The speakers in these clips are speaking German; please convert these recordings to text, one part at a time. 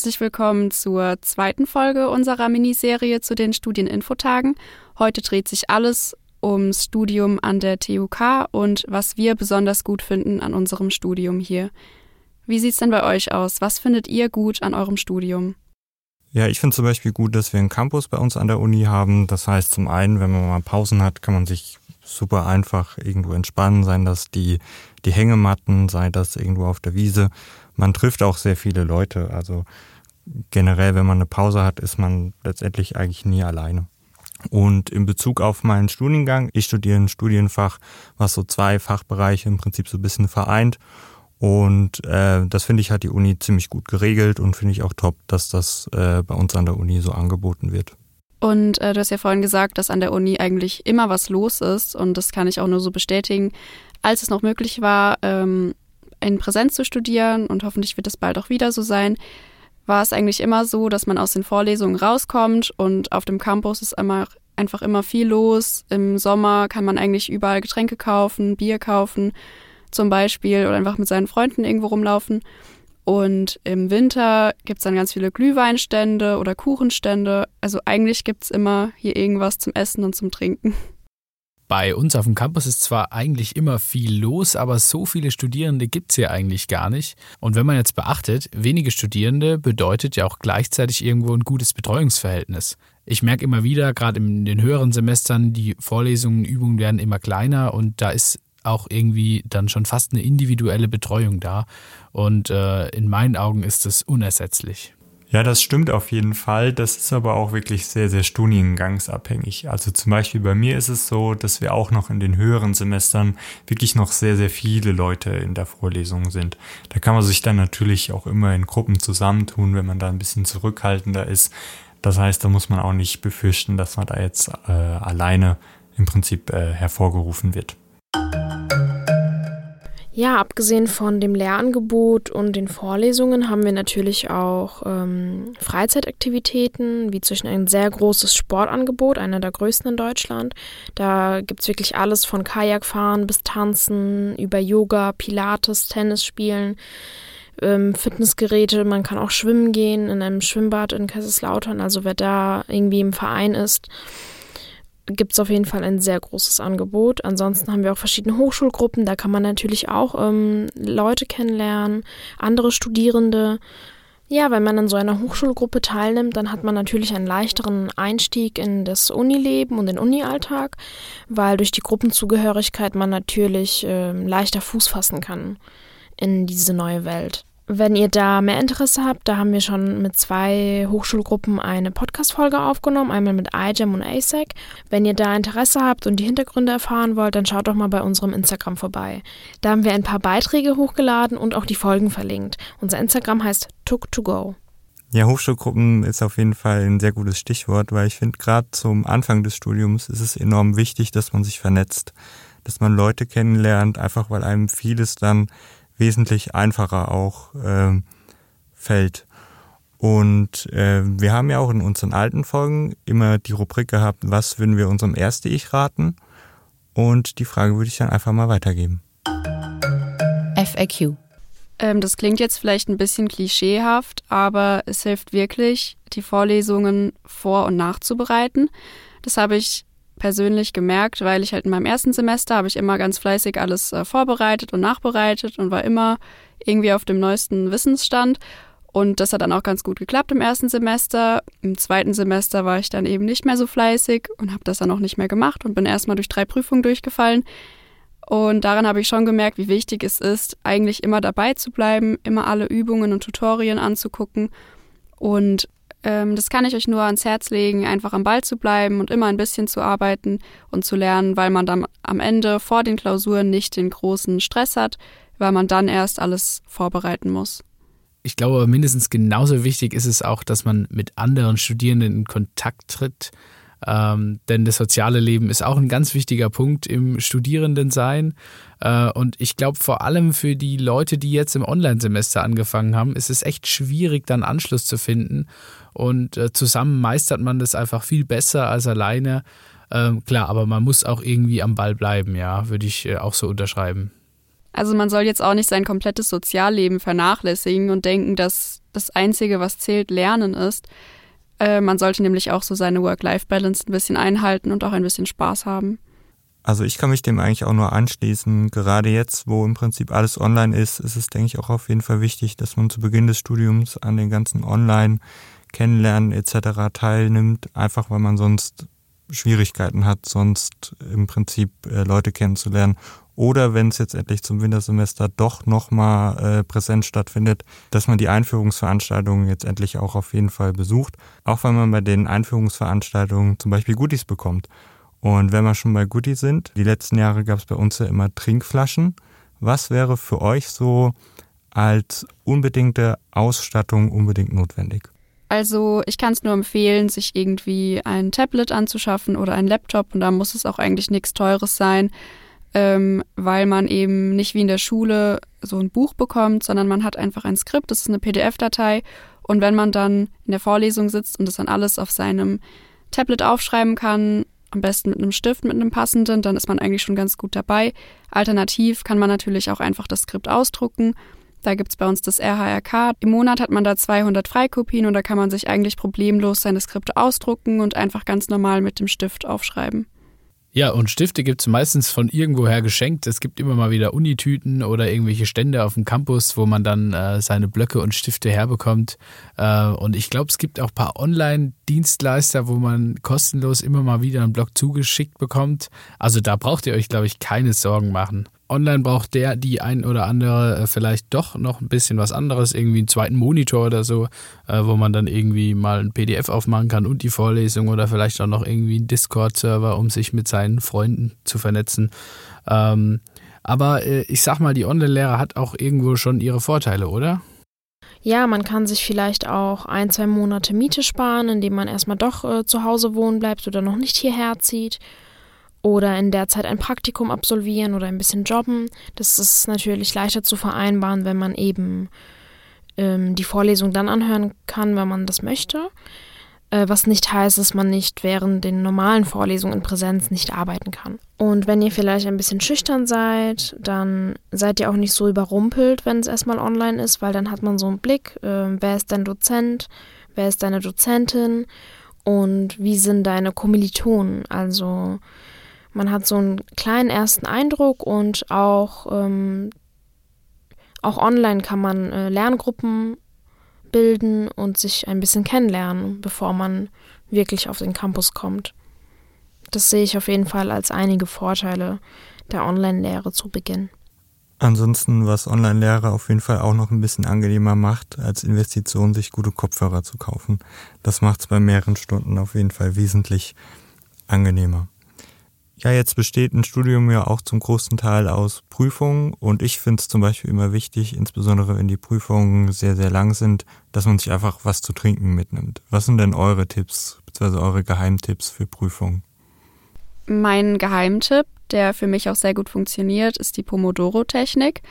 herzlich willkommen zur zweiten Folge unserer Miniserie zu den Studieninfotagen. Heute dreht sich alles ums Studium an der TUK und was wir besonders gut finden an unserem Studium hier. Wie sieht es denn bei euch aus? Was findet ihr gut an eurem Studium? Ja, ich finde zum Beispiel gut, dass wir einen Campus bei uns an der Uni haben. Das heißt, zum einen, wenn man mal Pausen hat, kann man sich super einfach irgendwo entspannen, seien das die, die Hängematten, sei das irgendwo auf der Wiese. Man trifft auch sehr viele Leute. Also generell, wenn man eine Pause hat, ist man letztendlich eigentlich nie alleine. Und in Bezug auf meinen Studiengang, ich studiere ein Studienfach, was so zwei Fachbereiche im Prinzip so ein bisschen vereint. Und äh, das finde ich hat die Uni ziemlich gut geregelt und finde ich auch top, dass das äh, bei uns an der Uni so angeboten wird. Und äh, du hast ja vorhin gesagt, dass an der Uni eigentlich immer was los ist und das kann ich auch nur so bestätigen. Als es noch möglich war, ähm, in Präsenz zu studieren und hoffentlich wird es bald auch wieder so sein, war es eigentlich immer so, dass man aus den Vorlesungen rauskommt und auf dem Campus ist immer, einfach immer viel los. Im Sommer kann man eigentlich überall Getränke kaufen, Bier kaufen zum Beispiel oder einfach mit seinen Freunden irgendwo rumlaufen. Und im Winter gibt es dann ganz viele Glühweinstände oder Kuchenstände. Also eigentlich gibt es immer hier irgendwas zum Essen und zum Trinken. Bei uns auf dem Campus ist zwar eigentlich immer viel los, aber so viele Studierende gibt es hier eigentlich gar nicht. Und wenn man jetzt beachtet, wenige Studierende bedeutet ja auch gleichzeitig irgendwo ein gutes Betreuungsverhältnis. Ich merke immer wieder, gerade in den höheren Semestern, die Vorlesungen, Übungen werden immer kleiner und da ist auch irgendwie dann schon fast eine individuelle Betreuung da. Und äh, in meinen Augen ist es unersetzlich. Ja, das stimmt auf jeden Fall. Das ist aber auch wirklich sehr, sehr studiengangsabhängig. Also zum Beispiel bei mir ist es so, dass wir auch noch in den höheren Semestern wirklich noch sehr, sehr viele Leute in der Vorlesung sind. Da kann man sich dann natürlich auch immer in Gruppen zusammentun, wenn man da ein bisschen zurückhaltender ist. Das heißt, da muss man auch nicht befürchten, dass man da jetzt äh, alleine im Prinzip äh, hervorgerufen wird. Ja, abgesehen von dem Lehrangebot und den Vorlesungen haben wir natürlich auch ähm, Freizeitaktivitäten, wie zwischen ein sehr großes Sportangebot, einer der größten in Deutschland. Da gibt es wirklich alles von Kajakfahren bis Tanzen, über Yoga, Pilates, Tennis spielen, ähm, Fitnessgeräte. Man kann auch schwimmen gehen in einem Schwimmbad in Kaiserslautern. Also wer da irgendwie im Verein ist, gibt es auf jeden Fall ein sehr großes Angebot. Ansonsten haben wir auch verschiedene Hochschulgruppen. Da kann man natürlich auch ähm, Leute kennenlernen, andere Studierende. Ja, wenn man in so einer Hochschulgruppe teilnimmt, dann hat man natürlich einen leichteren Einstieg in das Unileben und den Unialltag, weil durch die Gruppenzugehörigkeit man natürlich äh, leichter Fuß fassen kann in diese neue Welt. Wenn ihr da mehr Interesse habt, da haben wir schon mit zwei Hochschulgruppen eine Podcast-Folge aufgenommen, einmal mit iGEM und ASEC. Wenn ihr da Interesse habt und die Hintergründe erfahren wollt, dann schaut doch mal bei unserem Instagram vorbei. Da haben wir ein paar Beiträge hochgeladen und auch die Folgen verlinkt. Unser Instagram heißt Took2Go. Ja, Hochschulgruppen ist auf jeden Fall ein sehr gutes Stichwort, weil ich finde, gerade zum Anfang des Studiums ist es enorm wichtig, dass man sich vernetzt, dass man Leute kennenlernt, einfach weil einem vieles dann wesentlich einfacher auch äh, fällt. Und äh, wir haben ja auch in unseren alten Folgen immer die Rubrik gehabt, was würden wir unserem erste Ich raten? Und die Frage würde ich dann einfach mal weitergeben. FAQ. Ähm, das klingt jetzt vielleicht ein bisschen klischeehaft, aber es hilft wirklich, die Vorlesungen vor- und nachzubereiten. Das habe ich persönlich gemerkt, weil ich halt in meinem ersten Semester habe ich immer ganz fleißig alles äh, vorbereitet und nachbereitet und war immer irgendwie auf dem neuesten Wissensstand. Und das hat dann auch ganz gut geklappt im ersten Semester. Im zweiten Semester war ich dann eben nicht mehr so fleißig und habe das dann auch nicht mehr gemacht und bin erstmal durch drei Prüfungen durchgefallen. Und daran habe ich schon gemerkt, wie wichtig es ist, eigentlich immer dabei zu bleiben, immer alle Übungen und Tutorien anzugucken und ähm, das kann ich euch nur ans Herz legen, einfach am Ball zu bleiben und immer ein bisschen zu arbeiten und zu lernen, weil man dann am Ende vor den Klausuren nicht den großen Stress hat, weil man dann erst alles vorbereiten muss. Ich glaube, mindestens genauso wichtig ist es auch, dass man mit anderen Studierenden in Kontakt tritt, ähm, denn das soziale Leben ist auch ein ganz wichtiger Punkt im Studierendensein. Äh, und ich glaube, vor allem für die Leute, die jetzt im Online-Semester angefangen haben, ist es echt schwierig, dann Anschluss zu finden. Und äh, zusammen meistert man das einfach viel besser als alleine. Ähm, klar, aber man muss auch irgendwie am Ball bleiben, ja, würde ich äh, auch so unterschreiben. Also man soll jetzt auch nicht sein komplettes Sozialleben vernachlässigen und denken, dass das Einzige, was zählt, Lernen ist. Äh, man sollte nämlich auch so seine Work-Life-Balance ein bisschen einhalten und auch ein bisschen Spaß haben. Also ich kann mich dem eigentlich auch nur anschließen. Gerade jetzt, wo im Prinzip alles online ist, ist es, denke ich, auch auf jeden Fall wichtig, dass man zu Beginn des Studiums an den ganzen Online-Kennenlernen etc. teilnimmt, einfach weil man sonst Schwierigkeiten hat, sonst im Prinzip äh, Leute kennenzulernen. Oder wenn es jetzt endlich zum Wintersemester doch nochmal äh, präsent stattfindet, dass man die Einführungsveranstaltungen jetzt endlich auch auf jeden Fall besucht. Auch weil man bei den Einführungsveranstaltungen zum Beispiel Goodies bekommt. Und wenn wir schon bei Goodies sind, die letzten Jahre gab es bei uns ja immer Trinkflaschen. Was wäre für euch so als unbedingte Ausstattung unbedingt notwendig? Also ich kann es nur empfehlen, sich irgendwie ein Tablet anzuschaffen oder ein Laptop und da muss es auch eigentlich nichts Teures sein, ähm, weil man eben nicht wie in der Schule so ein Buch bekommt, sondern man hat einfach ein Skript, das ist eine PDF-Datei und wenn man dann in der Vorlesung sitzt und das dann alles auf seinem Tablet aufschreiben kann, am besten mit einem Stift, mit einem passenden, dann ist man eigentlich schon ganz gut dabei. Alternativ kann man natürlich auch einfach das Skript ausdrucken da gibt es bei uns das RHRK. Im Monat hat man da 200 Freikopien und da kann man sich eigentlich problemlos seine Skripte ausdrucken und einfach ganz normal mit dem Stift aufschreiben. Ja, und Stifte gibt es meistens von irgendwoher geschenkt. Es gibt immer mal wieder Unitüten oder irgendwelche Stände auf dem Campus, wo man dann äh, seine Blöcke und Stifte herbekommt. Äh, und ich glaube, es gibt auch ein paar Online-Dienstleister, wo man kostenlos immer mal wieder einen Block zugeschickt bekommt. Also da braucht ihr euch, glaube ich, keine Sorgen machen online braucht der, die ein oder andere äh, vielleicht doch noch ein bisschen was anderes, irgendwie einen zweiten Monitor oder so, äh, wo man dann irgendwie mal ein PDF aufmachen kann und die Vorlesung oder vielleicht auch noch irgendwie einen Discord-Server, um sich mit seinen Freunden zu vernetzen. Ähm, aber äh, ich sag mal, die Online-Lehre hat auch irgendwo schon ihre Vorteile, oder? Ja, man kann sich vielleicht auch ein, zwei Monate Miete sparen, indem man erstmal doch äh, zu Hause wohnen bleibt oder noch nicht hierher zieht oder in der Zeit ein Praktikum absolvieren oder ein bisschen jobben. Das ist natürlich leichter zu vereinbaren, wenn man eben ähm, die Vorlesung dann anhören kann, wenn man das möchte. Äh, was nicht heißt, dass man nicht während den normalen Vorlesungen in Präsenz nicht arbeiten kann. Und wenn ihr vielleicht ein bisschen schüchtern seid, dann seid ihr auch nicht so überrumpelt, wenn es erstmal online ist, weil dann hat man so einen Blick, äh, wer ist dein Dozent, wer ist deine Dozentin und wie sind deine Kommilitonen. Also man hat so einen kleinen ersten Eindruck und auch, ähm, auch online kann man äh, Lerngruppen bilden und sich ein bisschen kennenlernen, bevor man wirklich auf den Campus kommt. Das sehe ich auf jeden Fall als einige Vorteile der Online-Lehre zu Beginn. Ansonsten, was Online-Lehre auf jeden Fall auch noch ein bisschen angenehmer macht, als Investition sich gute Kopfhörer zu kaufen. Das macht es bei mehreren Stunden auf jeden Fall wesentlich angenehmer. Ja, jetzt besteht ein Studium ja auch zum großen Teil aus Prüfungen und ich finde es zum Beispiel immer wichtig, insbesondere wenn die Prüfungen sehr, sehr lang sind, dass man sich einfach was zu trinken mitnimmt. Was sind denn eure Tipps, beziehungsweise eure Geheimtipps für Prüfungen? Mein Geheimtipp, der für mich auch sehr gut funktioniert, ist die Pomodoro-Technik.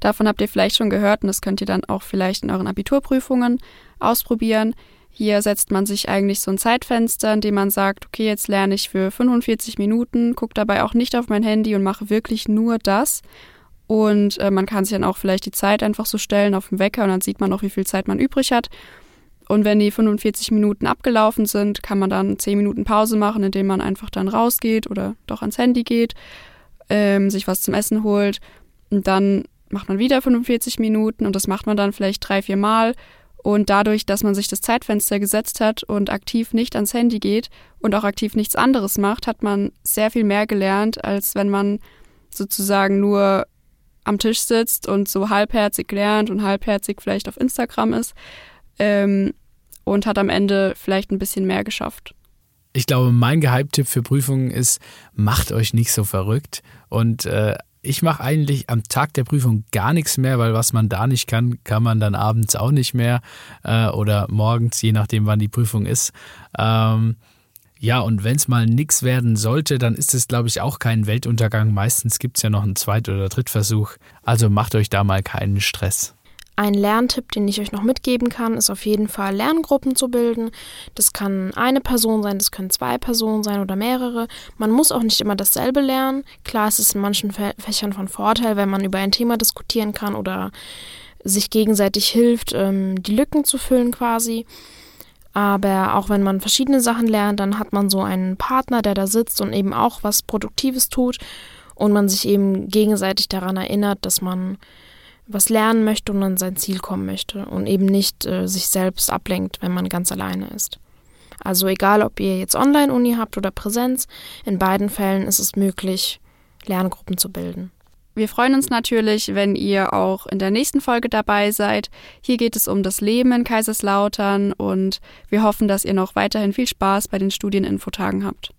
Davon habt ihr vielleicht schon gehört und das könnt ihr dann auch vielleicht in euren Abiturprüfungen ausprobieren. Hier setzt man sich eigentlich so ein Zeitfenster, in dem man sagt, okay, jetzt lerne ich für 45 Minuten, gucke dabei auch nicht auf mein Handy und mache wirklich nur das. Und äh, man kann sich dann auch vielleicht die Zeit einfach so stellen auf dem Wecker und dann sieht man auch, wie viel Zeit man übrig hat. Und wenn die 45 Minuten abgelaufen sind, kann man dann 10 Minuten Pause machen, indem man einfach dann rausgeht oder doch ans Handy geht, ähm, sich was zum Essen holt. Und dann macht man wieder 45 Minuten und das macht man dann vielleicht drei, vier Mal und dadurch, dass man sich das Zeitfenster gesetzt hat und aktiv nicht ans Handy geht und auch aktiv nichts anderes macht, hat man sehr viel mehr gelernt, als wenn man sozusagen nur am Tisch sitzt und so halbherzig lernt und halbherzig vielleicht auf Instagram ist ähm, und hat am Ende vielleicht ein bisschen mehr geschafft. Ich glaube, mein Geheimtipp für Prüfungen ist, macht euch nicht so verrückt und äh, ich mache eigentlich am Tag der Prüfung gar nichts mehr, weil was man da nicht kann, kann man dann abends auch nicht mehr äh, oder morgens, je nachdem, wann die Prüfung ist. Ähm, ja, und wenn es mal nichts werden sollte, dann ist es, glaube ich, auch kein Weltuntergang. Meistens gibt es ja noch einen Zweit- oder Drittversuch. Also macht euch da mal keinen Stress. Ein Lerntipp, den ich euch noch mitgeben kann, ist auf jeden Fall Lerngruppen zu bilden. Das kann eine Person sein, das können zwei Personen sein oder mehrere. Man muss auch nicht immer dasselbe lernen. Klar, es ist in manchen Fächern von Vorteil, wenn man über ein Thema diskutieren kann oder sich gegenseitig hilft, ähm, die Lücken zu füllen quasi. Aber auch wenn man verschiedene Sachen lernt, dann hat man so einen Partner, der da sitzt und eben auch was Produktives tut und man sich eben gegenseitig daran erinnert, dass man was lernen möchte und an sein Ziel kommen möchte und eben nicht äh, sich selbst ablenkt, wenn man ganz alleine ist. Also egal, ob ihr jetzt Online-Uni habt oder Präsenz, in beiden Fällen ist es möglich, Lerngruppen zu bilden. Wir freuen uns natürlich, wenn ihr auch in der nächsten Folge dabei seid. Hier geht es um das Leben in Kaiserslautern und wir hoffen, dass ihr noch weiterhin viel Spaß bei den Studieninfotagen habt.